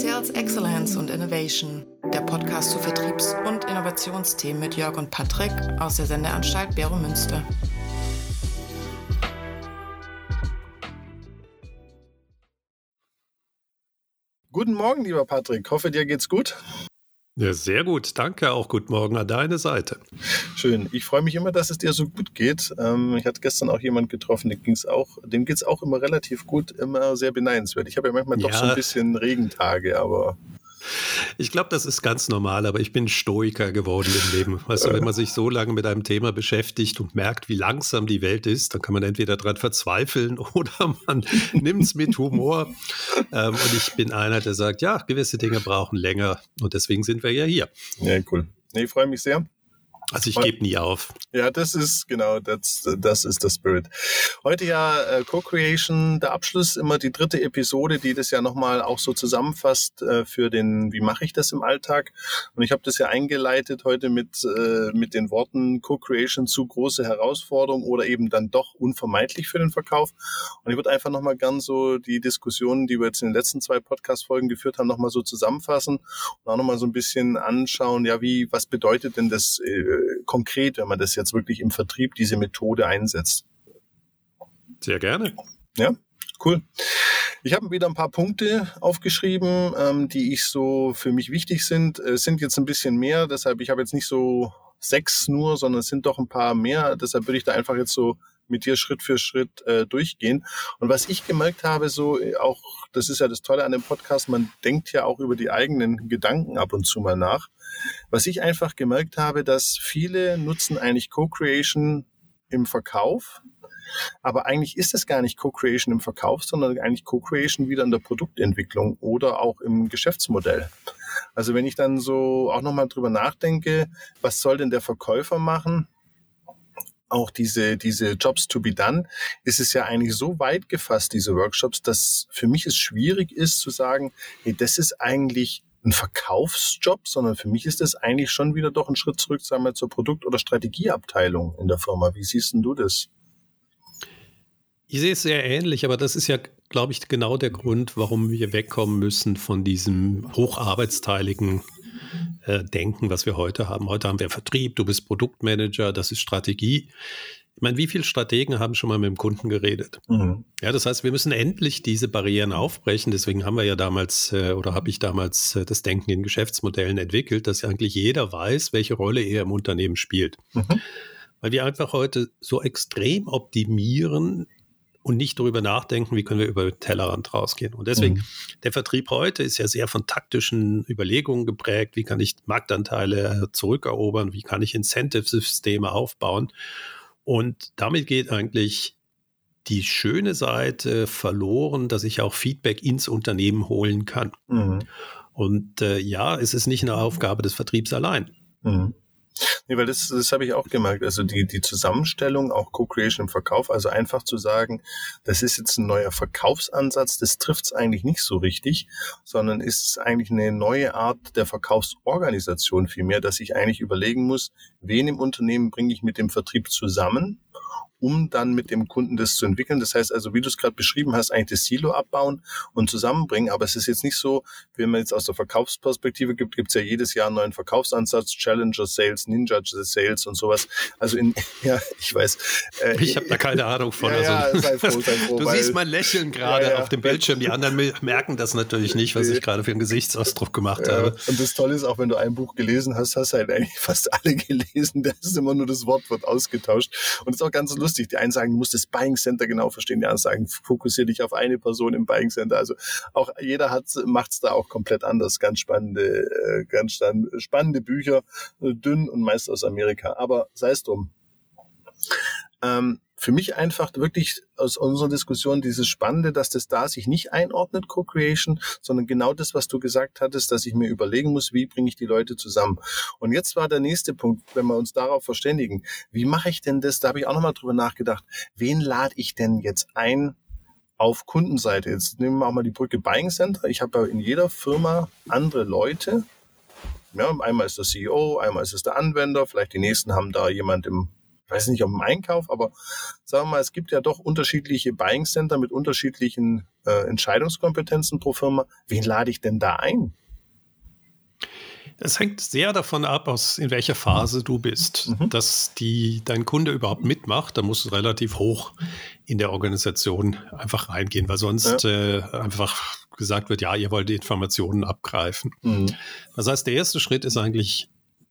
Sales Excellence und Innovation, der Podcast zu Vertriebs- und Innovationsthemen mit Jörg und Patrick aus der Sendeanstalt Bero Münster. Guten Morgen, lieber Patrick. Hoffe, dir geht's gut. Ja, sehr gut. Danke. Auch guten Morgen an deine Seite. Schön. Ich freue mich immer, dass es dir so gut geht. Ähm, ich hatte gestern auch jemand getroffen, dem, ging's auch, dem geht es auch immer relativ gut, immer sehr beneidenswert. Ich habe ja manchmal ja. doch so ein bisschen Regentage, aber ich glaube, das ist ganz normal, aber ich bin Stoiker geworden im Leben. Weißt du, wenn man sich so lange mit einem Thema beschäftigt und merkt, wie langsam die Welt ist, dann kann man entweder daran verzweifeln oder man nimmt es mit Humor. Ähm, und ich bin einer, der sagt, ja, gewisse Dinge brauchen länger und deswegen sind wir ja hier. Ja, cool. Nee, ich freue mich sehr. Also ich gebe nie auf. Ja, das ist genau, das, das ist der Spirit. Heute ja äh, Co-Creation, der Abschluss, immer die dritte Episode, die das ja nochmal auch so zusammenfasst äh, für den, wie mache ich das im Alltag? Und ich habe das ja eingeleitet heute mit, äh, mit den Worten Co-Creation zu große Herausforderung oder eben dann doch unvermeidlich für den Verkauf. Und ich würde einfach nochmal gern so die Diskussionen, die wir jetzt in den letzten zwei Podcast-Folgen geführt haben, nochmal so zusammenfassen und auch nochmal so ein bisschen anschauen, ja, wie, was bedeutet denn das äh, konkret, wenn man das jetzt wirklich im Vertrieb diese Methode einsetzt? Sehr gerne. Ja, cool. Ich habe wieder ein paar Punkte aufgeschrieben, ähm, die ich so für mich wichtig sind. Es sind jetzt ein bisschen mehr, deshalb ich habe jetzt nicht so sechs nur, sondern es sind doch ein paar mehr. Deshalb würde ich da einfach jetzt so mit dir Schritt für Schritt äh, durchgehen. Und was ich gemerkt habe, so äh, auch, das ist ja das Tolle an dem Podcast, man denkt ja auch über die eigenen Gedanken ab und zu mal nach. Was ich einfach gemerkt habe, dass viele nutzen eigentlich Co-Creation im Verkauf, aber eigentlich ist es gar nicht Co-Creation im Verkauf, sondern eigentlich Co-Creation wieder in der Produktentwicklung oder auch im Geschäftsmodell. Also wenn ich dann so auch nochmal drüber nachdenke, was soll denn der Verkäufer machen? Auch diese, diese Jobs to be done, ist es ja eigentlich so weit gefasst, diese Workshops, dass für mich es schwierig ist zu sagen, hey, das ist eigentlich ein Verkaufsjob, sondern für mich ist das eigentlich schon wieder doch ein Schritt zurück, sagen wir, zur Produkt- oder Strategieabteilung in der Firma. Wie siehst denn du das? Ich sehe es sehr ähnlich, aber das ist ja, glaube ich, genau der Grund, warum wir wegkommen müssen von diesem hocharbeitsteiligen äh, Denken, was wir heute haben. Heute haben wir Vertrieb, du bist Produktmanager, das ist Strategie. Ich meine, wie viele Strategen haben schon mal mit dem Kunden geredet? Mhm. Ja, das heißt, wir müssen endlich diese Barrieren aufbrechen. Deswegen haben wir ja damals äh, oder habe ich damals äh, das Denken in Geschäftsmodellen entwickelt, dass eigentlich jeder weiß, welche Rolle er im Unternehmen spielt. Mhm. Weil wir einfach heute so extrem optimieren, und nicht darüber nachdenken, wie können wir über den Tellerrand rausgehen. Und deswegen, mhm. der Vertrieb heute ist ja sehr von taktischen Überlegungen geprägt. Wie kann ich Marktanteile zurückerobern? Wie kann ich Incentive-Systeme aufbauen? Und damit geht eigentlich die schöne Seite verloren, dass ich auch Feedback ins Unternehmen holen kann. Mhm. Und äh, ja, es ist nicht eine Aufgabe des Vertriebs allein. Mhm. Nee, weil das, das habe ich auch gemerkt. Also die, die Zusammenstellung, auch Co-Creation im Verkauf, also einfach zu sagen, das ist jetzt ein neuer Verkaufsansatz, das trifft es eigentlich nicht so richtig, sondern ist eigentlich eine neue Art der Verkaufsorganisation vielmehr, dass ich eigentlich überlegen muss, wen im Unternehmen bringe ich mit dem Vertrieb zusammen um dann mit dem Kunden das zu entwickeln. Das heißt also, wie du es gerade beschrieben hast, eigentlich das Silo abbauen und zusammenbringen. Aber es ist jetzt nicht so, wenn man jetzt aus der Verkaufsperspektive gibt, gibt es ja jedes Jahr einen neuen Verkaufsansatz, Challenger Sales, Ninja Sales und sowas. Also in, ja, ich weiß. Äh, ich habe da keine Ahnung von. Ja, also, ja, sei froh, sei froh, du weil, siehst mein Lächeln gerade ja, ja. auf dem Bildschirm. Die anderen merken das natürlich nicht, was ich gerade für einen Gesichtsausdruck gemacht habe. Und das Tolle ist auch, wenn du ein Buch gelesen hast, hast du halt eigentlich fast alle gelesen. Da ist immer nur das Wort wird ausgetauscht. Und es ist auch ganz lustig lustig. Die einen sagen, du musst das Buying Center genau verstehen, die anderen sagen, fokussiere dich auf eine Person im Buying Center. Also auch jeder hat macht's da auch komplett anders. Ganz spannende, äh, ganz spannende Bücher, äh, dünn und meist aus Amerika. Aber sei es drum. Ähm, für mich einfach wirklich aus unserer Diskussion dieses Spannende, dass das da sich nicht einordnet, Co-Creation, sondern genau das, was du gesagt hattest, dass ich mir überlegen muss, wie bringe ich die Leute zusammen. Und jetzt war der nächste Punkt, wenn wir uns darauf verständigen, wie mache ich denn das? Da habe ich auch nochmal drüber nachgedacht. Wen lade ich denn jetzt ein, auf Kundenseite. Jetzt nehmen wir auch mal die Brücke Buying Center. Ich habe ja in jeder Firma andere Leute. Ja, einmal ist der CEO, einmal ist es der Anwender, vielleicht die nächsten haben da jemand im weiß nicht, ob im Einkauf, aber sagen wir mal, es gibt ja doch unterschiedliche Buying Center mit unterschiedlichen äh, Entscheidungskompetenzen pro Firma. Wen lade ich denn da ein? Es hängt sehr davon ab, aus in welcher Phase du bist. Mhm. Dass die, dein Kunde überhaupt mitmacht, da musst du relativ hoch in der Organisation einfach reingehen, weil sonst ja. äh, einfach gesagt wird, ja, ihr wollt die Informationen abgreifen. Mhm. Das heißt, der erste Schritt ist eigentlich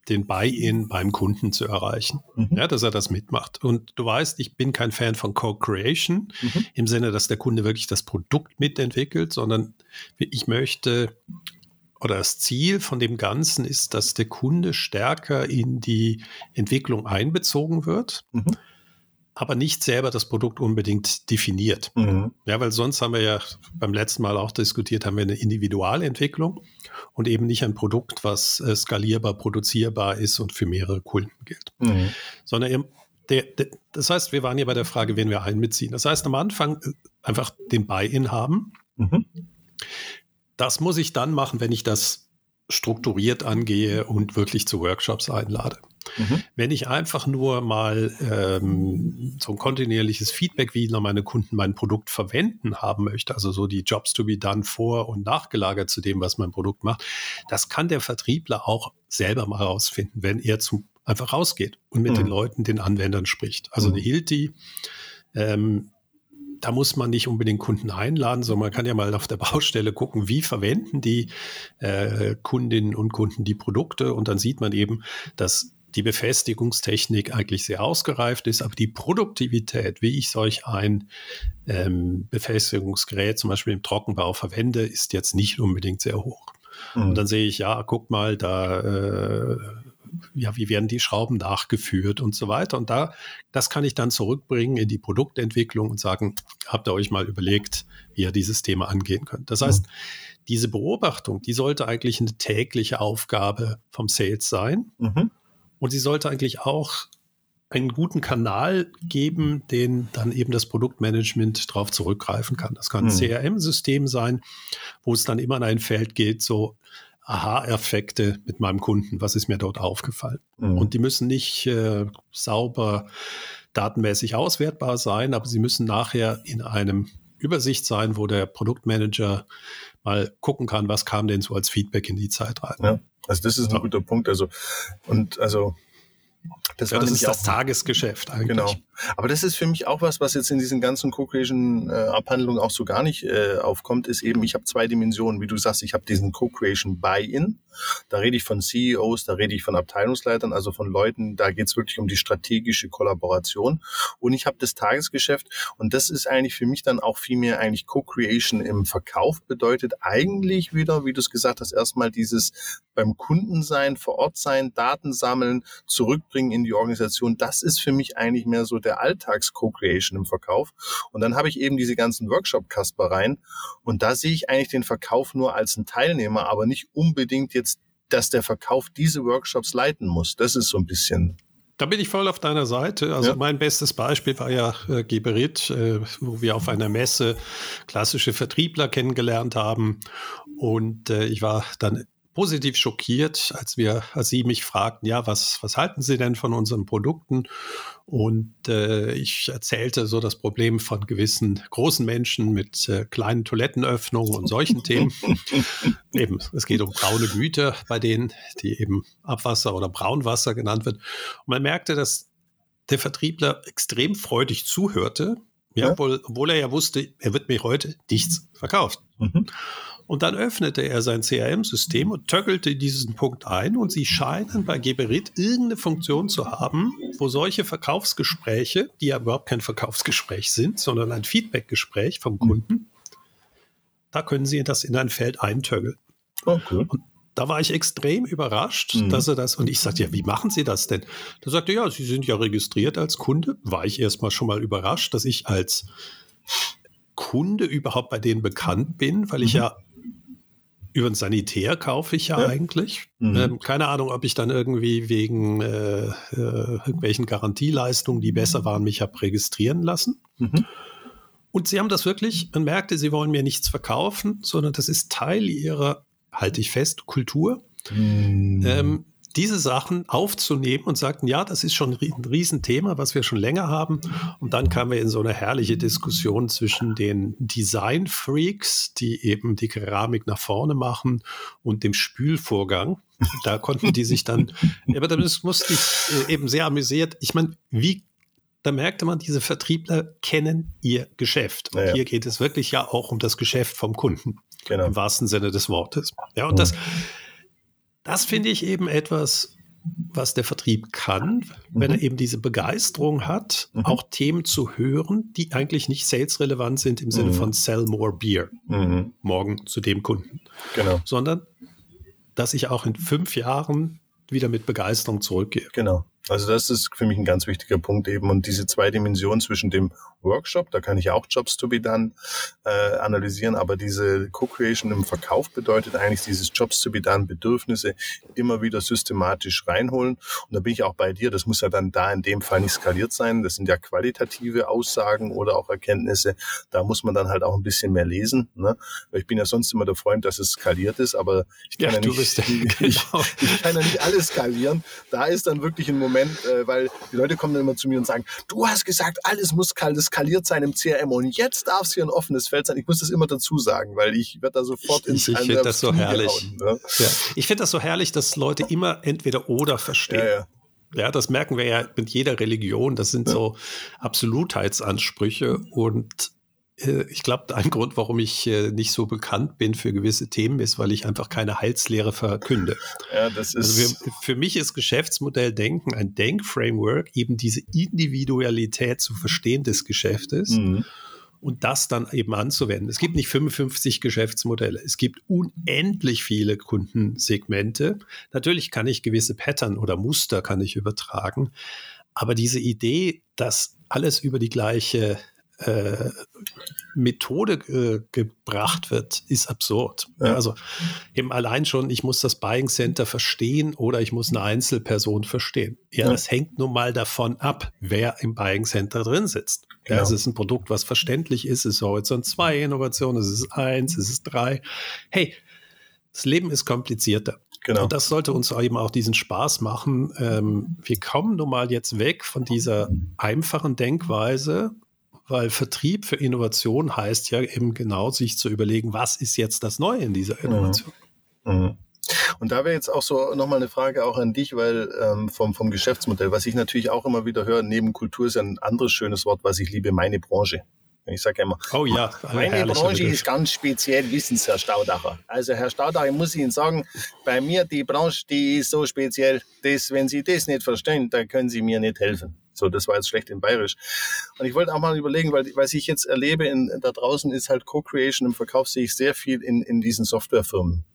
den Buy-in beim Kunden zu erreichen, mhm. ja, dass er das mitmacht. Und du weißt, ich bin kein Fan von Co-Creation mhm. im Sinne, dass der Kunde wirklich das Produkt mitentwickelt, sondern ich möchte oder das Ziel von dem Ganzen ist, dass der Kunde stärker in die Entwicklung einbezogen wird, mhm. Aber nicht selber das Produkt unbedingt definiert. Mhm. Ja, weil sonst haben wir ja beim letzten Mal auch diskutiert, haben wir eine Individualentwicklung und eben nicht ein Produkt, was äh, skalierbar, produzierbar ist und für mehrere Kunden gilt, mhm. sondern eben der, der, das heißt, wir waren hier bei der Frage, wen wir einbeziehen. Das heißt, am Anfang äh, einfach den Buy-in haben. Mhm. Das muss ich dann machen, wenn ich das strukturiert angehe und wirklich zu Workshops einlade. Mhm. Wenn ich einfach nur mal ähm, so ein kontinuierliches Feedback, wie meine Kunden mein Produkt verwenden haben möchte, also so die Jobs to be done vor und nachgelagert zu dem, was mein Produkt macht, das kann der Vertriebler auch selber mal rausfinden, wenn er zum, einfach rausgeht und mit mhm. den Leuten, den Anwendern spricht. Also mhm. eine Hilti ähm, da muss man nicht unbedingt Kunden einladen, sondern man kann ja mal auf der Baustelle gucken, wie verwenden die äh, Kundinnen und Kunden die Produkte und dann sieht man eben, dass die Befestigungstechnik eigentlich sehr ausgereift ist, aber die Produktivität, wie ich solch ein ähm, Befestigungsgerät zum Beispiel im Trockenbau verwende, ist jetzt nicht unbedingt sehr hoch. Mhm. Und dann sehe ich, ja, guck mal, da äh, ja, wie werden die Schrauben nachgeführt und so weiter. Und da, das kann ich dann zurückbringen in die Produktentwicklung und sagen, habt ihr euch mal überlegt, wie ihr dieses Thema angehen könnt. Das heißt, diese Beobachtung, die sollte eigentlich eine tägliche Aufgabe vom Sales sein. Mhm. Und sie sollte eigentlich auch einen guten Kanal geben, den dann eben das Produktmanagement darauf zurückgreifen kann. Das kann ein mhm. CRM-System sein, wo es dann immer in ein Feld geht, so Aha-Effekte mit meinem Kunden, was ist mir dort aufgefallen. Mhm. Und die müssen nicht äh, sauber datenmäßig auswertbar sein, aber sie müssen nachher in einem Übersicht sein, wo der Produktmanager mal gucken kann, was kam denn so als Feedback in die Zeit rein. Ja, also das ist ein ja. guter Punkt. Also und also das, ja, das ist das Tagesgeschäft eigentlich. Genau. Aber das ist für mich auch was, was jetzt in diesen ganzen Co-Creation-Abhandlungen auch so gar nicht äh, aufkommt, ist eben, ich habe zwei Dimensionen. Wie du sagst, ich habe diesen Co-Creation Buy-in. Da rede ich von CEOs, da rede ich von Abteilungsleitern, also von Leuten, da geht es wirklich um die strategische Kollaboration. Und ich habe das Tagesgeschäft und das ist eigentlich für mich dann auch viel mehr eigentlich Co-Creation im Verkauf bedeutet eigentlich wieder, wie du es gesagt hast, erstmal dieses beim Kunden sein, vor Ort sein, Daten sammeln, zurückbringen in die Organisation. Das ist für mich eigentlich mehr so der Alltags-Co-Creation im Verkauf. Und dann habe ich eben diese ganzen Workshop-Kaspereien und da sehe ich eigentlich den Verkauf nur als ein Teilnehmer, aber nicht unbedingt jetzt, dass der Verkauf diese Workshops leiten muss. Das ist so ein bisschen da bin ich voll auf deiner Seite. Also ja. mein bestes Beispiel war ja äh, Geberit, äh, wo wir auf einer Messe klassische Vertriebler kennengelernt haben. Und äh, ich war dann positiv schockiert, als wir, als Sie mich fragten, ja, was, was halten Sie denn von unseren Produkten? Und äh, ich erzählte so das Problem von gewissen großen Menschen mit äh, kleinen Toilettenöffnungen und solchen Themen. eben, es geht um braune Güter bei denen, die eben Abwasser oder Braunwasser genannt wird. Und man merkte, dass der Vertriebler extrem freudig zuhörte, ja. Obwohl, obwohl er ja wusste, er wird mir heute nichts verkauft. Mhm. Und dann öffnete er sein CRM-System und töckelte diesen Punkt ein und sie scheinen bei Geberit irgendeine Funktion zu haben, wo solche Verkaufsgespräche, die ja überhaupt kein Verkaufsgespräch sind, sondern ein Feedbackgespräch vom Kunden, da können sie das in ein Feld eintöggeln. Okay. Und da war ich extrem überrascht, mhm. dass er das, und ich sagte, ja, wie machen Sie das denn? Da sagte ja, Sie sind ja registriert als Kunde. War ich erstmal schon mal überrascht, dass ich als Kunde überhaupt bei denen bekannt bin, weil ich mhm. ja über den Sanitär kaufe ich ja, ja. eigentlich. Mhm. Ähm, keine Ahnung, ob ich dann irgendwie wegen äh, äh, irgendwelchen Garantieleistungen, die besser waren, mich habe registrieren lassen. Mhm. Und sie haben das wirklich, man merkte, sie wollen mir nichts verkaufen, sondern das ist Teil ihrer, halte ich fest, Kultur. Mhm. Ähm, diese Sachen aufzunehmen und sagten, ja, das ist schon ein Riesenthema, was wir schon länger haben. Und dann kamen wir in so eine herrliche Diskussion zwischen den Design-Freaks, die eben die Keramik nach vorne machen, und dem Spülvorgang. Da konnten die sich dann, aber das musste ich äh, eben sehr amüsiert. Ich meine, wie da merkte man, diese Vertriebler kennen ihr Geschäft. Und ja, ja. hier geht es wirklich ja auch um das Geschäft vom Kunden. Genau. Im wahrsten Sinne des Wortes. Ja, und mhm. das, das finde ich eben etwas, was der Vertrieb kann, wenn mhm. er eben diese Begeisterung hat, mhm. auch Themen zu hören, die eigentlich nicht salesrelevant sind im Sinne mhm. von sell more beer mhm. morgen zu dem Kunden. Genau. Sondern dass ich auch in fünf Jahren wieder mit Begeisterung zurückgehe. Genau. Also das ist für mich ein ganz wichtiger Punkt eben. Und diese zwei Dimensionen zwischen dem Workshop, da kann ich auch Jobs to be done äh, analysieren, aber diese Co-Creation im Verkauf bedeutet eigentlich dieses Jobs to be done, Bedürfnisse immer wieder systematisch reinholen. Und da bin ich auch bei dir, das muss ja dann da in dem Fall nicht skaliert sein. Das sind ja qualitative Aussagen oder auch Erkenntnisse. Da muss man dann halt auch ein bisschen mehr lesen. Ne? Weil ich bin ja sonst immer der Freund, dass es skaliert ist, aber ich kann ja, ja nicht, ja, genau. ich, ich kann ja nicht alles skalieren. Da ist dann wirklich ein Moment, Moment, äh, weil die Leute kommen dann immer zu mir und sagen, du hast gesagt, alles muss skaliert sein im CRM und jetzt darf es hier ein offenes Feld sein. Ich muss das immer dazu sagen, weil ich werde da sofort ins Ich, ich finde das so herrlich. Hauen, ne? ja. Ich finde das so herrlich, dass Leute immer entweder oder verstehen. Ja, ja. Ja, das merken wir ja mit jeder Religion. Das sind so Absolutheitsansprüche und ich glaube, ein Grund, warum ich äh, nicht so bekannt bin für gewisse Themen, ist, weil ich einfach keine Heilslehre verkünde. Ja, das ist. Also für, für mich ist Geschäftsmodell Denken ein Denkframework, eben diese Individualität zu verstehen des Geschäftes. Mhm. Und das dann eben anzuwenden. Es gibt nicht 55 Geschäftsmodelle. Es gibt unendlich viele Kundensegmente. Natürlich kann ich gewisse Pattern oder Muster kann ich übertragen. Aber diese Idee, dass alles über die gleiche äh, Methode äh, gebracht wird, ist absurd. Ja. Also eben allein schon, ich muss das Buying Center verstehen oder ich muss eine Einzelperson verstehen. Ja, ja. das hängt nun mal davon ab, wer im Buying Center drin sitzt. Genau. Ja, es ist ein Produkt, was verständlich ist, es ist Horizont 2 Innovation, es ist 1, es ist 3. Hey, das Leben ist komplizierter. Genau. Und das sollte uns eben auch diesen Spaß machen. Ähm, wir kommen nun mal jetzt weg von dieser einfachen Denkweise, weil Vertrieb für Innovation heißt ja eben genau, sich zu überlegen, was ist jetzt das Neue in dieser Innovation. Mhm. Mhm. Und da wäre jetzt auch so nochmal eine Frage auch an dich, weil ähm, vom, vom Geschäftsmodell, was ich natürlich auch immer wieder höre, neben Kultur ist ein anderes schönes Wort, was ich liebe, meine Branche. Ich sage immer, oh ja, meine Branche ist ganz speziell, wissen Sie, Herr Staudacher. Also Herr Staudacher, ich muss Ihnen sagen, bei mir die Branche, die ist so speziell, dass wenn Sie das nicht verstehen, dann können Sie mir nicht helfen. So, das war jetzt schlecht in Bayerisch. Und ich wollte auch mal überlegen, weil was ich jetzt erlebe in, da draußen ist halt Co-Creation im Verkauf sehe ich sehr viel in, in diesen Softwarefirmen.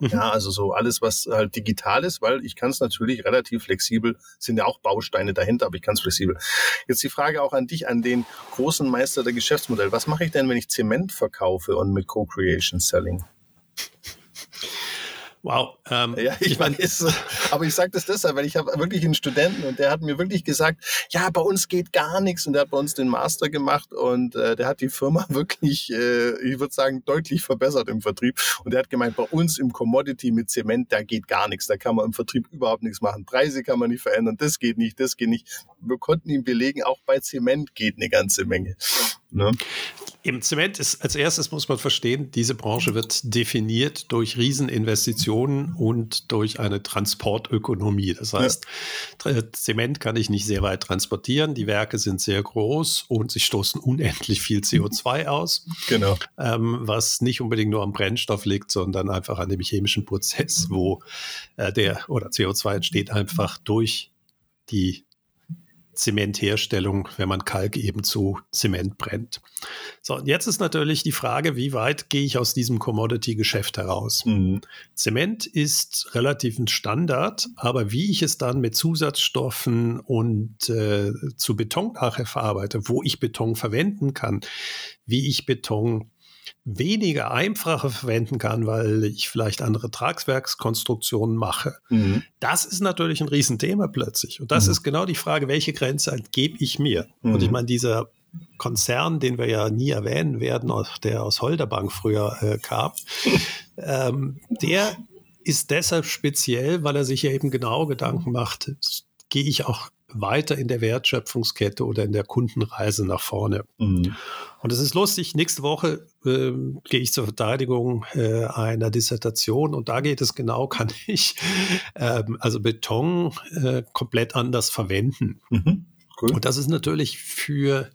Mhm. Ja, also so alles, was halt digital ist, weil ich kann es natürlich relativ flexibel, sind ja auch Bausteine dahinter, aber ich kann es flexibel. Jetzt die Frage auch an dich, an den großen Meister der Geschäftsmodelle. Was mache ich denn, wenn ich Zement verkaufe und mit Co-Creation Selling? Wow. Ähm, ja, ich, ich weiß. Aber ich sage das deshalb, weil ich habe wirklich einen Studenten und der hat mir wirklich gesagt, ja, bei uns geht gar nichts und der hat bei uns den Master gemacht und äh, der hat die Firma wirklich, äh, ich würde sagen, deutlich verbessert im Vertrieb und der hat gemeint, bei uns im Commodity mit Zement, da geht gar nichts, da kann man im Vertrieb überhaupt nichts machen, Preise kann man nicht verändern, das geht nicht, das geht nicht. Wir konnten ihm belegen, auch bei Zement geht eine ganze Menge. Ne? Im Zement ist als erstes muss man verstehen, diese Branche wird definiert durch Rieseninvestitionen und durch eine Transportökonomie. Das heißt, ja. Zement kann ich nicht sehr weit transportieren, die Werke sind sehr groß und sie stoßen unendlich viel CO2 aus. Genau. Ähm, was nicht unbedingt nur am Brennstoff liegt, sondern einfach an dem chemischen Prozess, wo äh, der oder CO2 entsteht einfach durch die Zementherstellung, wenn man Kalk eben zu Zement brennt. So, und jetzt ist natürlich die Frage, wie weit gehe ich aus diesem Commodity-Geschäft heraus? Mhm. Zement ist relativ ein Standard, aber wie ich es dann mit Zusatzstoffen und äh, zu Beton nachher verarbeite, wo ich Beton verwenden kann, wie ich Beton weniger einfacher verwenden kann, weil ich vielleicht andere Tragswerkskonstruktionen mache. Mhm. Das ist natürlich ein Riesenthema plötzlich. Und das mhm. ist genau die Frage, welche Grenze gebe ich mir? Mhm. Und ich meine, dieser Konzern, den wir ja nie erwähnen werden, der aus Holderbank früher äh, kam, ähm, der ist deshalb speziell, weil er sich ja eben genau Gedanken macht, gehe ich auch weiter in der Wertschöpfungskette oder in der Kundenreise nach vorne. Mhm. Und es ist lustig, nächste Woche äh, gehe ich zur Verteidigung äh, einer Dissertation und da geht es genau, kann ich äh, also Beton äh, komplett anders verwenden. Mhm. Cool. Und das ist natürlich für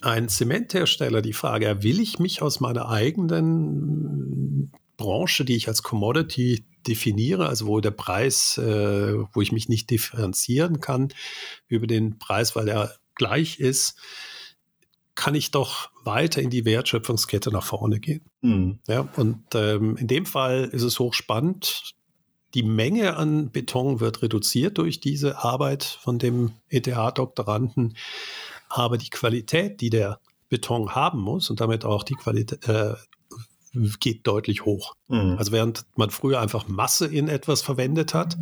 einen Zementhersteller die Frage, will ich mich aus meiner eigenen Branche, die ich als Commodity definiere, also wo der Preis, äh, wo ich mich nicht differenzieren kann über den Preis, weil er gleich ist, kann ich doch weiter in die Wertschöpfungskette nach vorne gehen. Mhm. Ja, und ähm, in dem Fall ist es hochspannend. Die Menge an Beton wird reduziert durch diese Arbeit von dem ETH-Doktoranden, aber die Qualität, die der Beton haben muss und damit auch die Qualität, äh, geht deutlich hoch. Mhm. Also während man früher einfach Masse in etwas verwendet hat,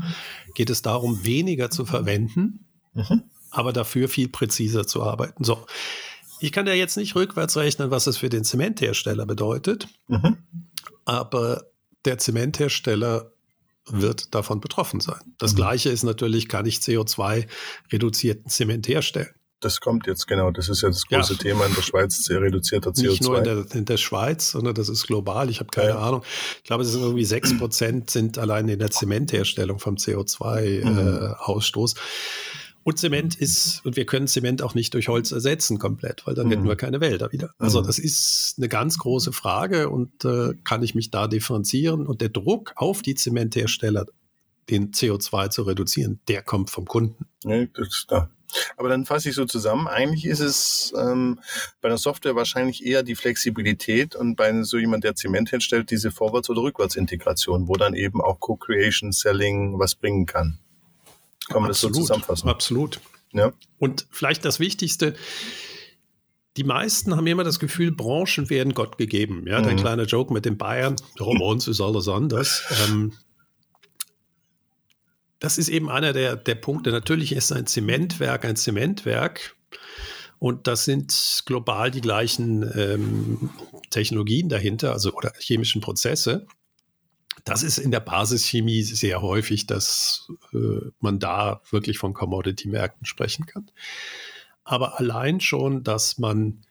geht es darum, weniger zu verwenden, mhm. aber dafür viel präziser zu arbeiten. So. Ich kann ja jetzt nicht rückwärts rechnen, was es für den Zementhersteller bedeutet, mhm. aber der Zementhersteller wird davon betroffen sein. Das mhm. Gleiche ist natürlich, kann ich CO2-reduzierten Zement herstellen das kommt jetzt genau. Das ist ja das große ja. Thema in der Schweiz, sehr reduzierter CO2. Nicht nur in der, in der Schweiz, sondern das ist global. Ich habe keine ja. Ahnung. Ich glaube, es sind irgendwie sechs Prozent sind allein in der Zementherstellung vom CO2-Ausstoß. Mhm. Äh, und Zement ist, und wir können Zement auch nicht durch Holz ersetzen komplett, weil dann mhm. hätten wir keine Wälder wieder. Also mhm. das ist eine ganz große Frage und äh, kann ich mich da differenzieren? Und der Druck auf die Zementhersteller, den CO2 zu reduzieren, der kommt vom Kunden. Ja, das ist da. Aber dann fasse ich so zusammen. Eigentlich ist es ähm, bei der Software wahrscheinlich eher die Flexibilität und bei so jemand, der Zement herstellt, diese Vorwärts- oder Rückwärtsintegration, wo dann eben auch Co-Creation, Selling was bringen kann. Kann man Absolut. das so zusammenfassen? Absolut. Ja. Und vielleicht das Wichtigste, die meisten haben immer das Gefühl, Branchen werden Gott gegeben. Ja, mhm. dein kleiner Joke mit den Bayern, bei uns ist alles anders. Ähm, das ist eben einer der, der Punkte. Natürlich ist ein Zementwerk ein Zementwerk. Und das sind global die gleichen ähm, Technologien dahinter, also oder chemischen Prozesse. Das ist in der Basischemie sehr häufig, dass äh, man da wirklich von Commodity-Märkten sprechen kann. Aber allein schon, dass man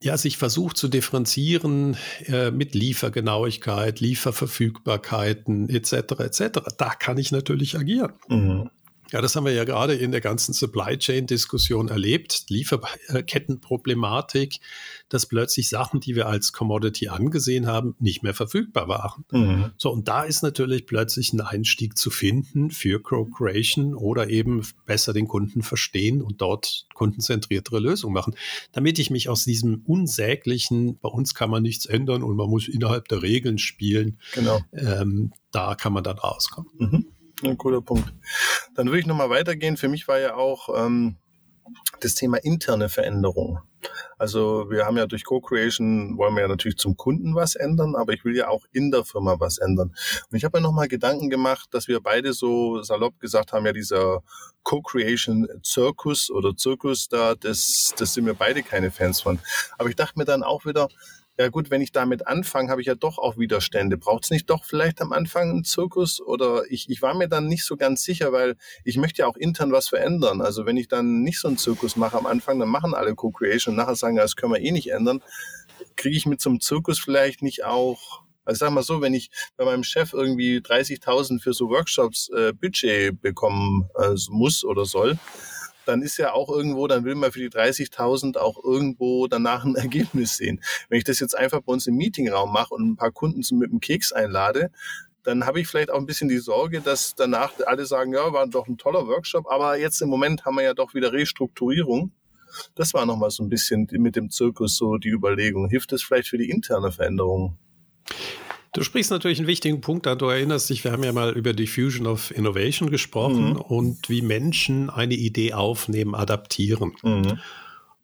ja, sich versucht zu differenzieren äh, mit Liefergenauigkeit, Lieferverfügbarkeiten etc. etc. Da kann ich natürlich agieren. Mhm. Ja, das haben wir ja gerade in der ganzen Supply Chain Diskussion erlebt, Lieferkettenproblematik, dass plötzlich Sachen, die wir als Commodity angesehen haben, nicht mehr verfügbar waren. Mhm. So, und da ist natürlich plötzlich ein Einstieg zu finden für Co-Creation oder eben besser den Kunden verstehen und dort kundenzentriertere Lösungen machen, damit ich mich aus diesem unsäglichen, bei uns kann man nichts ändern und man muss innerhalb der Regeln spielen, genau. ähm, da kann man dann rauskommen. Mhm. Ein cooler Punkt. Dann würde ich nochmal weitergehen. Für mich war ja auch ähm, das Thema interne Veränderung. Also wir haben ja durch Co-Creation wollen wir ja natürlich zum Kunden was ändern, aber ich will ja auch in der Firma was ändern. Und ich habe mir nochmal Gedanken gemacht, dass wir beide so salopp gesagt haben, ja dieser Co-Creation-Zirkus oder Zirkus da, das, das sind wir beide keine Fans von. Aber ich dachte mir dann auch wieder, ja gut, wenn ich damit anfange, habe ich ja doch auch Widerstände. Braucht es nicht doch vielleicht am Anfang einen Zirkus? Oder ich, ich war mir dann nicht so ganz sicher, weil ich möchte ja auch intern was verändern. Also wenn ich dann nicht so einen Zirkus mache am Anfang, dann machen alle Co-Creation und nachher sagen, das können wir eh nicht ändern. Kriege ich mit so einem Zirkus vielleicht nicht auch also sag mal so, wenn ich bei meinem Chef irgendwie 30.000 für so Workshops äh, Budget bekommen äh, muss oder soll, dann ist ja auch irgendwo, dann will man für die 30.000 auch irgendwo danach ein Ergebnis sehen. Wenn ich das jetzt einfach bei uns im Meetingraum mache und ein paar Kunden mit dem Keks einlade, dann habe ich vielleicht auch ein bisschen die Sorge, dass danach alle sagen, ja, war doch ein toller Workshop, aber jetzt im Moment haben wir ja doch wieder Restrukturierung. Das war nochmal so ein bisschen mit dem Zirkus so die Überlegung. Hilft das vielleicht für die interne Veränderung? Du sprichst natürlich einen wichtigen Punkt an. Du erinnerst dich, wir haben ja mal über Diffusion of Innovation gesprochen mhm. und wie Menschen eine Idee aufnehmen, adaptieren. Mhm.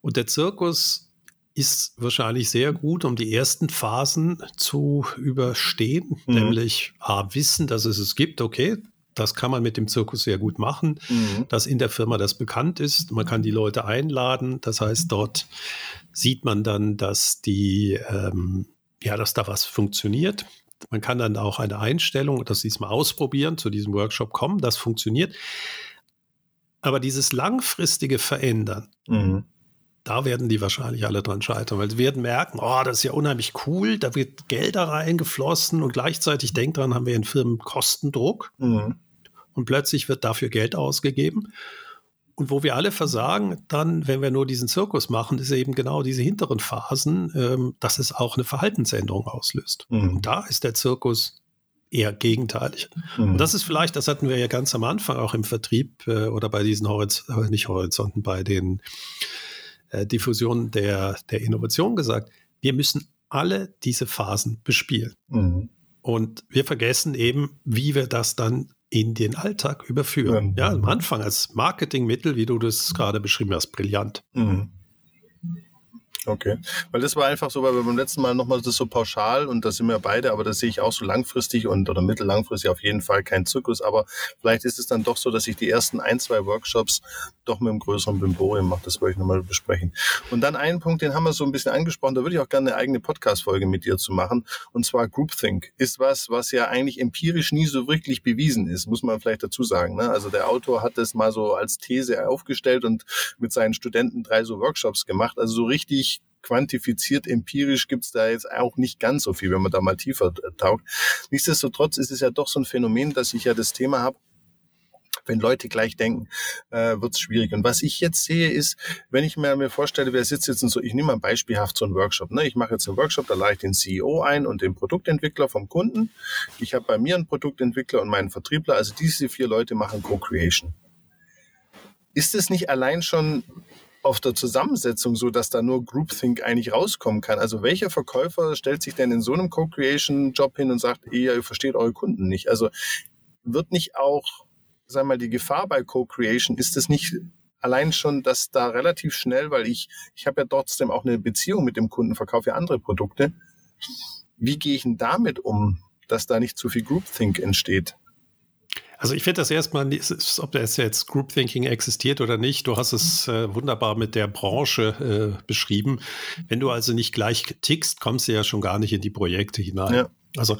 Und der Zirkus ist wahrscheinlich sehr gut, um die ersten Phasen zu überstehen, mhm. nämlich A, wissen, dass es es gibt, okay, das kann man mit dem Zirkus sehr gut machen, mhm. dass in der Firma das bekannt ist. Man kann die Leute einladen. Das heißt, dort sieht man dann, dass die ähm, ja, dass da was funktioniert. man kann dann auch eine Einstellung, das diesmal ausprobieren, zu diesem Workshop kommen, das funktioniert. Aber dieses langfristige Verändern, mhm. da werden die wahrscheinlich alle dran scheitern, weil sie werden merken, oh, das ist ja unheimlich cool, da wird Geld da reingeflossen und gleichzeitig, denkt dran, haben wir in Firmen Kostendruck mhm. und plötzlich wird dafür Geld ausgegeben. Und wo wir alle versagen, dann, wenn wir nur diesen Zirkus machen, ist eben genau diese hinteren Phasen, ähm, dass es auch eine Verhaltensänderung auslöst. Mhm. Und da ist der Zirkus eher gegenteilig. Mhm. Und das ist vielleicht, das hatten wir ja ganz am Anfang auch im Vertrieb äh, oder bei diesen Horizonten, äh, nicht Horizonten, bei den äh, Diffusionen der, der Innovation gesagt. Wir müssen alle diese Phasen bespielen. Mhm. Und wir vergessen eben, wie wir das dann in den Alltag überführen. Ja, am Anfang als Marketingmittel, wie du das gerade beschrieben hast, brillant. Mhm. Okay, weil das war einfach so, weil wir beim letzten Mal nochmal das so pauschal und da sind wir beide, aber das sehe ich auch so langfristig und oder mittellangfristig auf jeden Fall kein Zirkus, aber vielleicht ist es dann doch so, dass ich die ersten ein, zwei Workshops doch mit einem größeren Bimborium mache, das wollte ich nochmal besprechen. Und dann einen Punkt, den haben wir so ein bisschen angesprochen, da würde ich auch gerne eine eigene Podcast-Folge mit dir zu machen und zwar Groupthink ist was, was ja eigentlich empirisch nie so wirklich bewiesen ist, muss man vielleicht dazu sagen. Ne? Also der Autor hat das mal so als These aufgestellt und mit seinen Studenten drei so Workshops gemacht, also so richtig quantifiziert, empirisch gibt's da jetzt auch nicht ganz so viel, wenn man da mal tiefer taucht. Nichtsdestotrotz ist es ja doch so ein Phänomen, dass ich ja das Thema habe, wenn Leute gleich denken, äh, wird es schwierig. Und was ich jetzt sehe, ist, wenn ich mir, mir vorstelle, wer sitzt jetzt in so, ich nehme mal beispielhaft so einen Workshop. Ne? Ich mache jetzt einen Workshop, da lade ich den CEO ein und den Produktentwickler vom Kunden. Ich habe bei mir einen Produktentwickler und meinen Vertriebler. Also diese vier Leute machen Co-Creation. Ist es nicht allein schon auf der Zusammensetzung so, dass da nur Groupthink eigentlich rauskommen kann. Also welcher Verkäufer stellt sich denn in so einem Co-Creation-Job hin und sagt, ihr versteht eure Kunden nicht? Also wird nicht auch, sagen wir mal, die Gefahr bei Co-Creation, ist es nicht allein schon, dass da relativ schnell, weil ich, ich habe ja trotzdem auch eine Beziehung mit dem Kunden, verkaufe ja andere Produkte. Wie gehe ich denn damit um, dass da nicht zu viel Groupthink entsteht? Also ich finde das erstmal, ob das jetzt Group Thinking existiert oder nicht, du hast es äh, wunderbar mit der Branche äh, beschrieben. Wenn du also nicht gleich tickst, kommst du ja schon gar nicht in die Projekte hinein. Ja. Also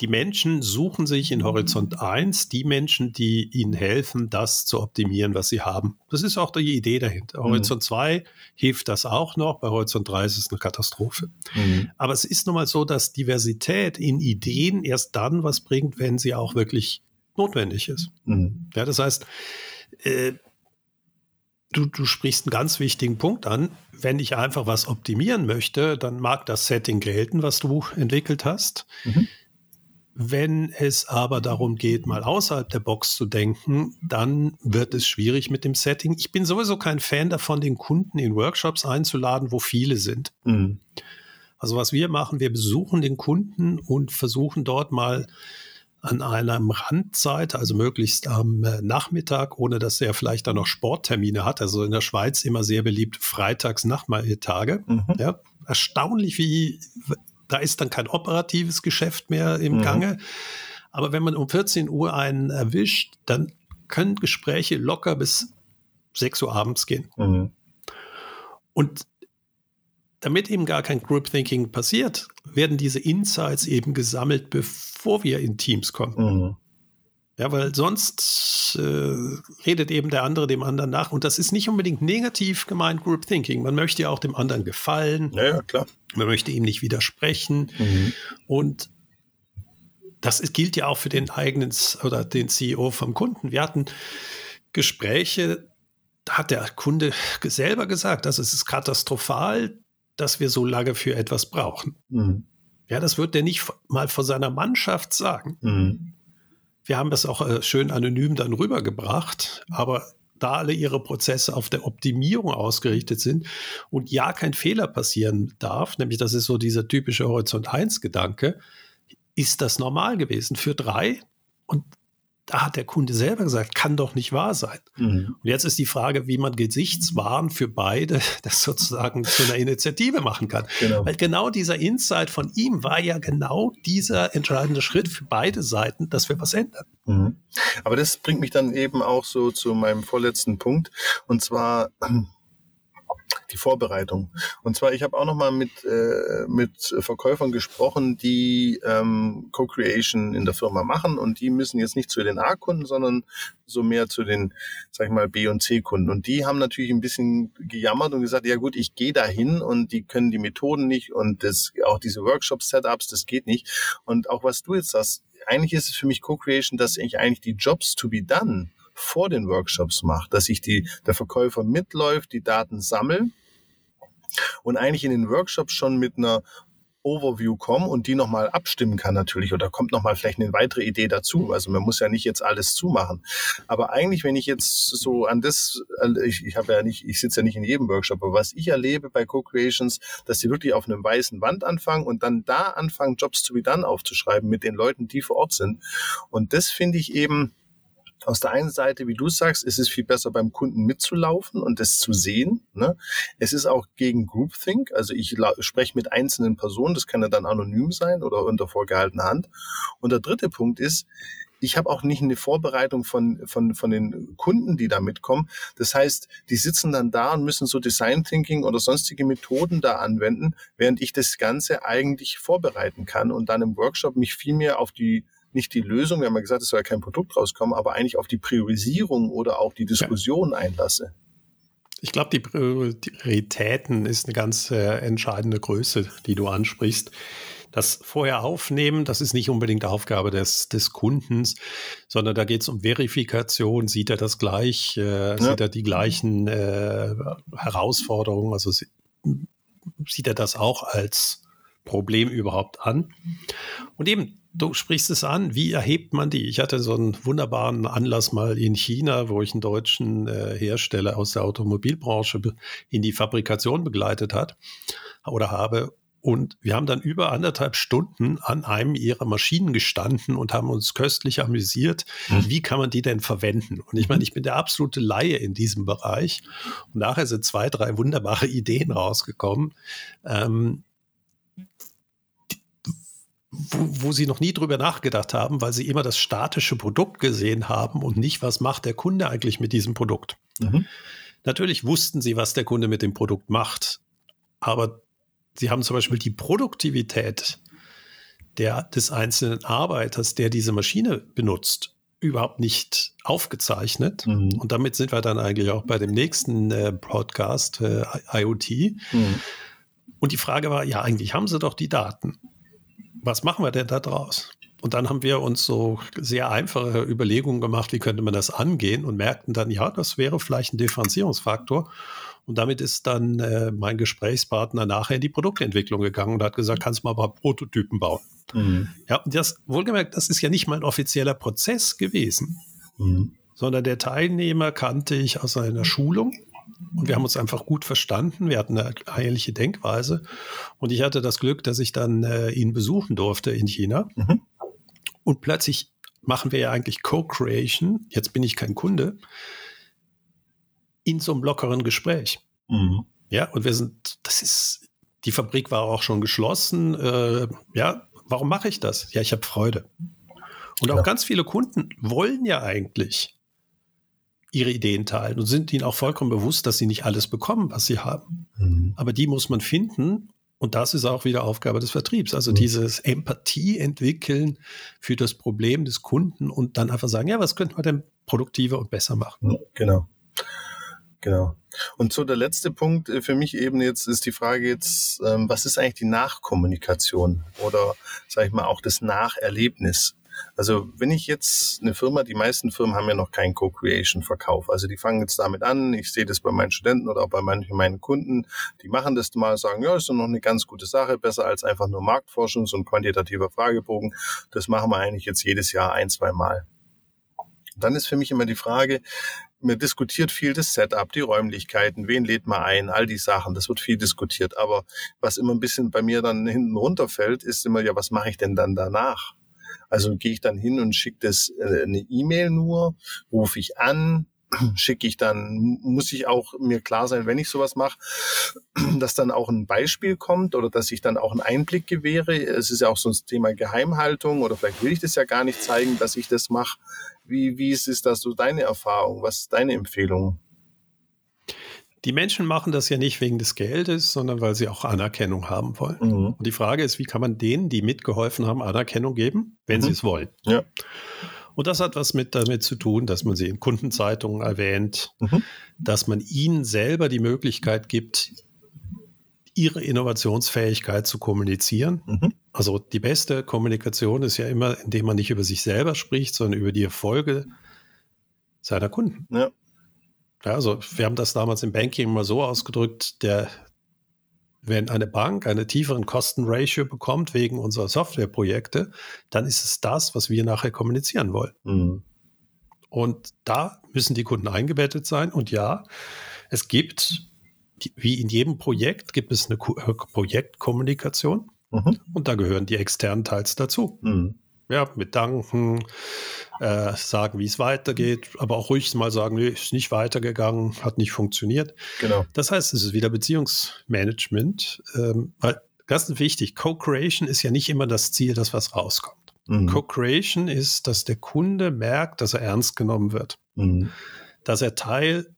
die Menschen suchen sich in Horizont 1 die Menschen, die ihnen helfen, das zu optimieren, was sie haben. Das ist auch die Idee dahinter. Mhm. Horizont 2 hilft das auch noch, bei Horizont 3 ist es eine Katastrophe. Mhm. Aber es ist nun mal so, dass Diversität in Ideen erst dann was bringt, wenn sie auch wirklich notwendig ist. Mhm. Ja, das heißt, äh, du, du sprichst einen ganz wichtigen Punkt an. Wenn ich einfach was optimieren möchte, dann mag das Setting gelten, was du entwickelt hast. Mhm. Wenn es aber darum geht, mal außerhalb der Box zu denken, dann wird es schwierig mit dem Setting. Ich bin sowieso kein Fan davon, den Kunden in Workshops einzuladen, wo viele sind. Mhm. Also was wir machen, wir besuchen den Kunden und versuchen dort mal an einer Randseite, also möglichst am äh, Nachmittag, ohne dass er vielleicht dann noch Sporttermine hat. Also in der Schweiz immer sehr beliebt freitags Nachmittage. Mhm. Ja, erstaunlich, wie da ist dann kein operatives Geschäft mehr im mhm. Gange. Aber wenn man um 14 Uhr einen erwischt, dann können Gespräche locker bis 6 Uhr abends gehen. Mhm. Und damit eben gar kein Group Thinking passiert, werden diese Insights eben gesammelt, bevor wir in Teams kommen. Mhm. Ja, weil sonst äh, redet eben der andere dem anderen nach. Und das ist nicht unbedingt negativ gemeint, Group Thinking. Man möchte ja auch dem anderen gefallen. Ja, ja klar. Man möchte ihm nicht widersprechen. Mhm. Und das gilt ja auch für den eigenen oder den CEO vom Kunden. Wir hatten Gespräche, da hat der Kunde selber gesagt, das ist katastrophal dass wir so lange für etwas brauchen. Mhm. Ja, das wird er nicht mal vor seiner Mannschaft sagen. Mhm. Wir haben das auch äh, schön anonym dann rübergebracht, aber da alle ihre Prozesse auf der Optimierung ausgerichtet sind und ja kein Fehler passieren darf, nämlich das ist so dieser typische Horizont 1 Gedanke, ist das normal gewesen für drei und da hat der Kunde selber gesagt, kann doch nicht wahr sein. Mhm. Und jetzt ist die Frage, wie man Gesichtswahn für beide das sozusagen zu einer Initiative machen kann. Genau. Weil genau dieser Insight von ihm war ja genau dieser entscheidende Schritt für beide Seiten, dass wir was ändern. Mhm. Aber das bringt mich dann eben auch so zu meinem vorletzten Punkt. Und zwar die Vorbereitung. Und zwar, ich habe auch noch mal mit, äh, mit Verkäufern gesprochen, die ähm, Co-Creation in der Firma machen und die müssen jetzt nicht zu den A-Kunden, sondern so mehr zu den, sag ich mal, B- und C-Kunden. Und die haben natürlich ein bisschen gejammert und gesagt, ja gut, ich gehe da hin und die können die Methoden nicht und das, auch diese Workshop-Setups, das geht nicht. Und auch was du jetzt sagst, eigentlich ist es für mich Co-Creation, dass ich eigentlich die Jobs to be done vor den Workshops mache, dass ich die, der Verkäufer mitläuft, die Daten sammelt und eigentlich in den Workshops schon mit einer Overview komme und die nochmal abstimmen kann natürlich oder kommt nochmal vielleicht eine weitere Idee dazu. Also man muss ja nicht jetzt alles zumachen. Aber eigentlich, wenn ich jetzt so an das, ich, ich habe ja nicht, ich sitze ja nicht in jedem Workshop, aber was ich erlebe bei Co-Creations, dass sie wirklich auf einem weißen Wand anfangen und dann da anfangen, Jobs to be done aufzuschreiben mit den Leuten, die vor Ort sind. Und das finde ich eben, aus der einen Seite, wie du sagst, ist es viel besser beim Kunden mitzulaufen und es zu sehen. Ne? Es ist auch gegen Groupthink. Also ich spreche mit einzelnen Personen, das kann ja dann anonym sein oder unter vorgehaltener Hand. Und der dritte Punkt ist, ich habe auch nicht eine Vorbereitung von, von, von den Kunden, die da mitkommen. Das heißt, die sitzen dann da und müssen so Design Thinking oder sonstige Methoden da anwenden, während ich das Ganze eigentlich vorbereiten kann und dann im Workshop mich viel mehr auf die nicht die Lösung, wir haben ja gesagt, es soll ja kein Produkt rauskommen, aber eigentlich auf die Priorisierung oder auch die Diskussion ja. einlasse. Ich glaube, die Prioritäten ist eine ganz äh, entscheidende Größe, die du ansprichst. Das vorher aufnehmen, das ist nicht unbedingt Aufgabe des, des Kundens, sondern da geht es um Verifikation. Sieht er das gleich? Äh, ja. Sieht er die gleichen äh, Herausforderungen? Also sieht er das auch als Problem überhaupt an? Und eben Du sprichst es an, wie erhebt man die? Ich hatte so einen wunderbaren Anlass mal in China, wo ich einen deutschen äh, Hersteller aus der Automobilbranche in die Fabrikation begleitet hat oder habe. Und wir haben dann über anderthalb Stunden an einem ihrer Maschinen gestanden und haben uns köstlich amüsiert. Mhm. Wie kann man die denn verwenden? Und ich meine, ich bin der absolute Laie in diesem Bereich. Und nachher sind zwei, drei wunderbare Ideen rausgekommen. Ähm, wo, wo, sie noch nie drüber nachgedacht haben, weil sie immer das statische Produkt gesehen haben und nicht, was macht der Kunde eigentlich mit diesem Produkt. Mhm. Natürlich wussten sie, was der Kunde mit dem Produkt macht, aber sie haben zum Beispiel die Produktivität der, des einzelnen Arbeiters, der diese Maschine benutzt, überhaupt nicht aufgezeichnet. Mhm. Und damit sind wir dann eigentlich auch bei dem nächsten äh, Podcast, äh, IoT. Mhm. Und die Frage war, ja, eigentlich haben sie doch die Daten was machen wir denn da draus? Und dann haben wir uns so sehr einfache Überlegungen gemacht, wie könnte man das angehen und merkten dann, ja, das wäre vielleicht ein Differenzierungsfaktor. Und damit ist dann äh, mein Gesprächspartner nachher in die Produktentwicklung gegangen und hat gesagt, kannst du mal ein paar Prototypen bauen. Mhm. Ja, und das, wohlgemerkt, das ist ja nicht mein offizieller Prozess gewesen, mhm. sondern der Teilnehmer kannte ich aus einer Schulung und wir haben uns einfach gut verstanden. Wir hatten eine ähnliche Denkweise. Und ich hatte das Glück, dass ich dann äh, ihn besuchen durfte in China. Mhm. Und plötzlich machen wir ja eigentlich Co-Creation. Jetzt bin ich kein Kunde. In so einem lockeren Gespräch. Mhm. Ja, und wir sind, das ist, die Fabrik war auch schon geschlossen. Äh, ja, warum mache ich das? Ja, ich habe Freude. Und auch ganz viele Kunden wollen ja eigentlich ihre Ideen teilen und sind ihnen auch vollkommen bewusst, dass sie nicht alles bekommen, was sie haben. Mhm. Aber die muss man finden. Und das ist auch wieder Aufgabe des Vertriebs. Also mhm. dieses Empathie entwickeln für das Problem des Kunden und dann einfach sagen, ja, was könnte man denn produktiver und besser machen? Genau. Genau. Und so der letzte Punkt äh, für mich eben jetzt ist die Frage jetzt, ähm, was ist eigentlich die Nachkommunikation oder sage ich mal auch das Nacherlebnis? Also wenn ich jetzt eine Firma, die meisten Firmen haben ja noch keinen Co-Creation-Verkauf. Also die fangen jetzt damit an. Ich sehe das bei meinen Studenten oder auch bei manchen meinen Kunden. Die machen das mal, sagen, ja, ist doch noch eine ganz gute Sache, besser als einfach nur Marktforschung, so ein quantitativer Fragebogen. Das machen wir eigentlich jetzt jedes Jahr ein, zwei Mal. Dann ist für mich immer die Frage, man diskutiert viel das Setup, die Räumlichkeiten, wen lädt man ein, all die Sachen, das wird viel diskutiert. Aber was immer ein bisschen bei mir dann hinten runterfällt, ist immer, ja, was mache ich denn dann danach? Also gehe ich dann hin und schicke das äh, eine E-Mail nur, rufe ich an, schicke ich dann, muss ich auch mir klar sein, wenn ich sowas mache, dass dann auch ein Beispiel kommt oder dass ich dann auch einen Einblick gewähre. Es ist ja auch so ein Thema Geheimhaltung oder vielleicht will ich das ja gar nicht zeigen, dass ich das mache. Wie, wie ist, ist das so deine Erfahrung? Was ist deine Empfehlung? Die Menschen machen das ja nicht wegen des Geldes, sondern weil sie auch Anerkennung haben wollen. Mhm. Und die Frage ist, wie kann man denen, die mitgeholfen haben, Anerkennung geben, wenn mhm. sie es wollen? Ja. Und das hat was mit damit zu tun, dass man sie in Kundenzeitungen erwähnt, mhm. dass man ihnen selber die Möglichkeit gibt, ihre Innovationsfähigkeit zu kommunizieren. Mhm. Also die beste Kommunikation ist ja immer, indem man nicht über sich selber spricht, sondern über die Erfolge seiner Kunden. Ja. Ja. also wir haben das damals im Banking mal so ausgedrückt, der, wenn eine Bank eine tieferen Kostenratio bekommt wegen unserer Softwareprojekte, dann ist es das, was wir nachher kommunizieren wollen. Mhm. Und da müssen die Kunden eingebettet sein. Und ja, es gibt wie in jedem Projekt gibt es eine Projektkommunikation mhm. und da gehören die externen Teils dazu. Mhm. Ja, mit Danken, äh, sagen, wie es weitergeht, aber auch ruhig mal sagen, nee, ist nicht weitergegangen, hat nicht funktioniert. Genau. Das heißt, es ist wieder Beziehungsmanagement, ähm, weil ganz wichtig, Co-Creation ist ja nicht immer das Ziel, dass was rauskommt. Mhm. Co-Creation ist, dass der Kunde merkt, dass er ernst genommen wird, mhm. dass er Teil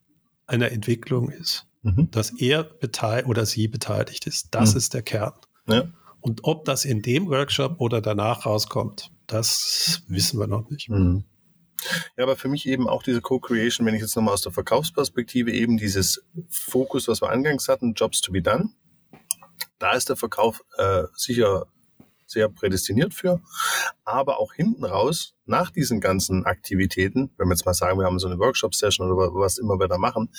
einer Entwicklung ist mhm. dass er beteiligt oder sie beteiligt ist. Das mhm. ist der Kern. Ja. Und ob das in dem Workshop oder danach rauskommt, das wissen wir noch nicht. Mhm. Ja, aber für mich eben auch diese Co-Creation, wenn ich jetzt nochmal aus der Verkaufsperspektive eben dieses Fokus, was wir angangs hatten, Jobs to be done, da ist der Verkauf äh, sicher sehr prädestiniert für. Aber auch hinten raus, nach diesen ganzen Aktivitäten, wenn wir jetzt mal sagen, wir haben so eine Workshop-Session oder was immer wir da machen,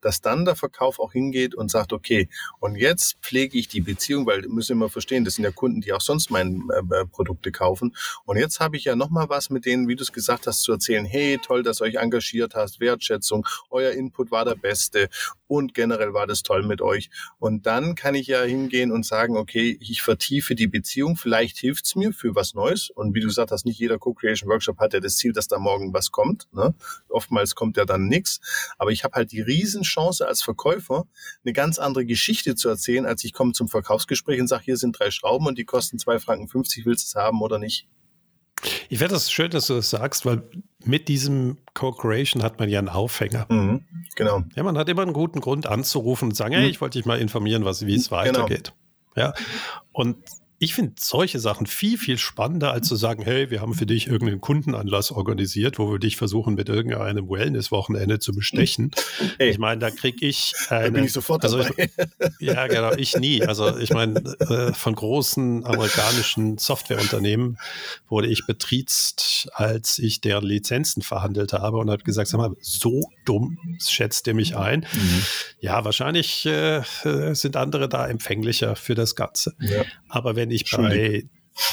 dass dann der Verkauf auch hingeht und sagt, okay, und jetzt pflege ich die Beziehung, weil müssen wir verstehen, das sind ja Kunden, die auch sonst meine äh, äh, Produkte kaufen. Und jetzt habe ich ja nochmal was mit denen, wie du es gesagt hast, zu erzählen, hey, toll, dass ihr euch engagiert hast, Wertschätzung, euer Input war der beste und generell war das toll mit euch. Und dann kann ich ja hingehen und sagen, okay, ich vertiefe die Beziehung, vielleicht hilft es mir für was Neues. Und wie du gesagt hast, nicht jeder Co-Creation Workshop hat ja das Ziel, dass da morgen was kommt. Ne? Oftmals kommt ja dann nichts. Aber ich habe halt die Riesenchance als Verkäufer, eine ganz andere Geschichte zu erzählen, als ich komme zum Verkaufsgespräch und sage, hier sind drei Schrauben und die kosten zwei Franken 50, willst du es haben oder nicht? Ich finde das schön, dass du das sagst, weil mit diesem Co-Creation hat man ja einen Aufhänger. Mhm, genau. Ja, man hat immer einen guten Grund anzurufen und sagen, mhm. hey, ich wollte dich mal informieren, was, wie es genau. weitergeht. Genau. Ja. Und ich finde solche Sachen viel, viel spannender, als zu sagen, hey, wir haben für dich irgendeinen Kundenanlass organisiert, wo wir dich versuchen, mit irgendeinem Wellness-Wochenende zu bestechen. Hey. Ich meine, da kriege ich eine, Da bin ich sofort also dabei. Ich, ja, genau, ich nie. Also ich meine, äh, von großen amerikanischen Softwareunternehmen wurde ich betriezt, als ich deren Lizenzen verhandelt habe und habe gesagt, sag mal, so dumm schätzt ihr mich ein. Mhm. Ja, wahrscheinlich äh, sind andere da empfänglicher für das Ganze. Ja. Aber wenn ich bei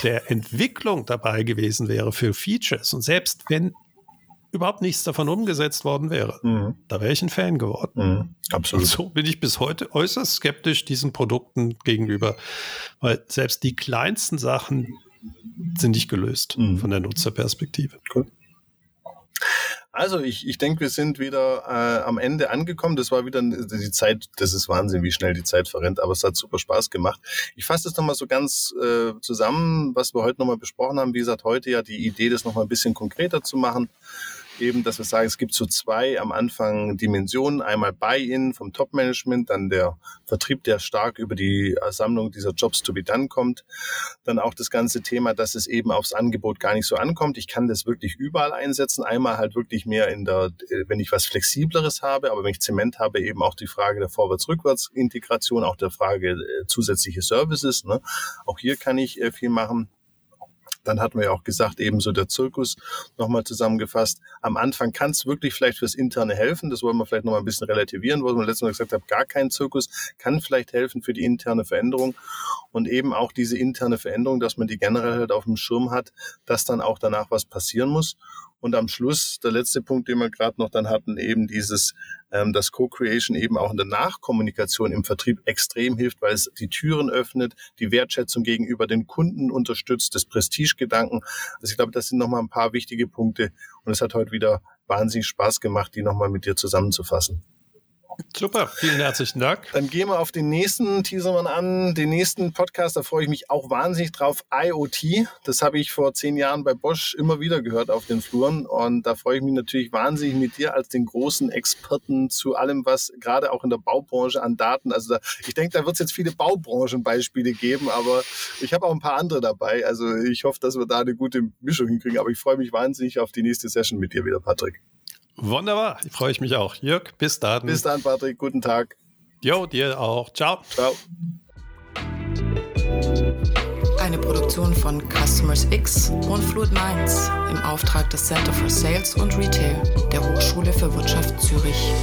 der Entwicklung dabei gewesen wäre für Features und selbst wenn überhaupt nichts davon umgesetzt worden wäre, mhm. da wäre ich ein Fan geworden. Mhm. Absolut. Und so bin ich bis heute äußerst skeptisch diesen Produkten gegenüber, weil selbst die kleinsten Sachen sind nicht gelöst mhm. von der Nutzerperspektive. Cool. Also ich, ich denke, wir sind wieder äh, am Ende angekommen. Das war wieder die Zeit, das ist Wahnsinn, wie schnell die Zeit verrennt, aber es hat super Spaß gemacht. Ich fasse das nochmal so ganz äh, zusammen, was wir heute nochmal besprochen haben. Wie gesagt, heute ja die Idee, das nochmal ein bisschen konkreter zu machen eben, dass wir sagen, es gibt so zwei am Anfang Dimensionen. Einmal Buy-in vom Top-Management, dann der Vertrieb, der stark über die Sammlung dieser Jobs to be done kommt. Dann auch das ganze Thema, dass es eben aufs Angebot gar nicht so ankommt. Ich kann das wirklich überall einsetzen. Einmal halt wirklich mehr in der, wenn ich was Flexibleres habe, aber wenn ich Zement habe, eben auch die Frage der Vorwärts-Rückwärts-Integration, auch der Frage äh, zusätzliche Services. Ne? Auch hier kann ich äh, viel machen. Dann hatten wir ja auch gesagt, ebenso der Zirkus nochmal zusammengefasst. Am Anfang kann es wirklich vielleicht fürs Interne helfen. Das wollen wir vielleicht nochmal ein bisschen relativieren, wo wir letztes Mal gesagt haben, gar kein Zirkus kann vielleicht helfen für die interne Veränderung und eben auch diese interne Veränderung, dass man die generell halt auf dem Schirm hat, dass dann auch danach was passieren muss. Und am Schluss, der letzte Punkt, den wir gerade noch dann hatten, eben dieses, ähm, dass Co-Creation eben auch in der Nachkommunikation im Vertrieb extrem hilft, weil es die Türen öffnet, die Wertschätzung gegenüber den Kunden unterstützt, das Prestigegedanken. Also ich glaube, das sind nochmal ein paar wichtige Punkte. Und es hat heute wieder wahnsinnig Spaß gemacht, die nochmal mit dir zusammenzufassen. Super, vielen herzlichen Dank. Dann gehen wir auf den nächsten Teasermann an, den nächsten Podcast, da freue ich mich auch wahnsinnig drauf, IoT. Das habe ich vor zehn Jahren bei Bosch immer wieder gehört auf den Fluren und da freue ich mich natürlich wahnsinnig mit dir als den großen Experten zu allem, was gerade auch in der Baubranche an Daten, also da, ich denke, da wird es jetzt viele Baubranchenbeispiele geben, aber ich habe auch ein paar andere dabei. Also ich hoffe, dass wir da eine gute Mischung hinkriegen, aber ich freue mich wahnsinnig auf die nächste Session mit dir wieder, Patrick. Wunderbar, freue ich mich auch. Jörg, bis dann. Bis dann, Patrick. Guten Tag. Jo, dir auch. Ciao. Ciao. Eine Produktion von Customers X und Fluid Minds im Auftrag des Center for Sales und Retail der Hochschule für Wirtschaft Zürich.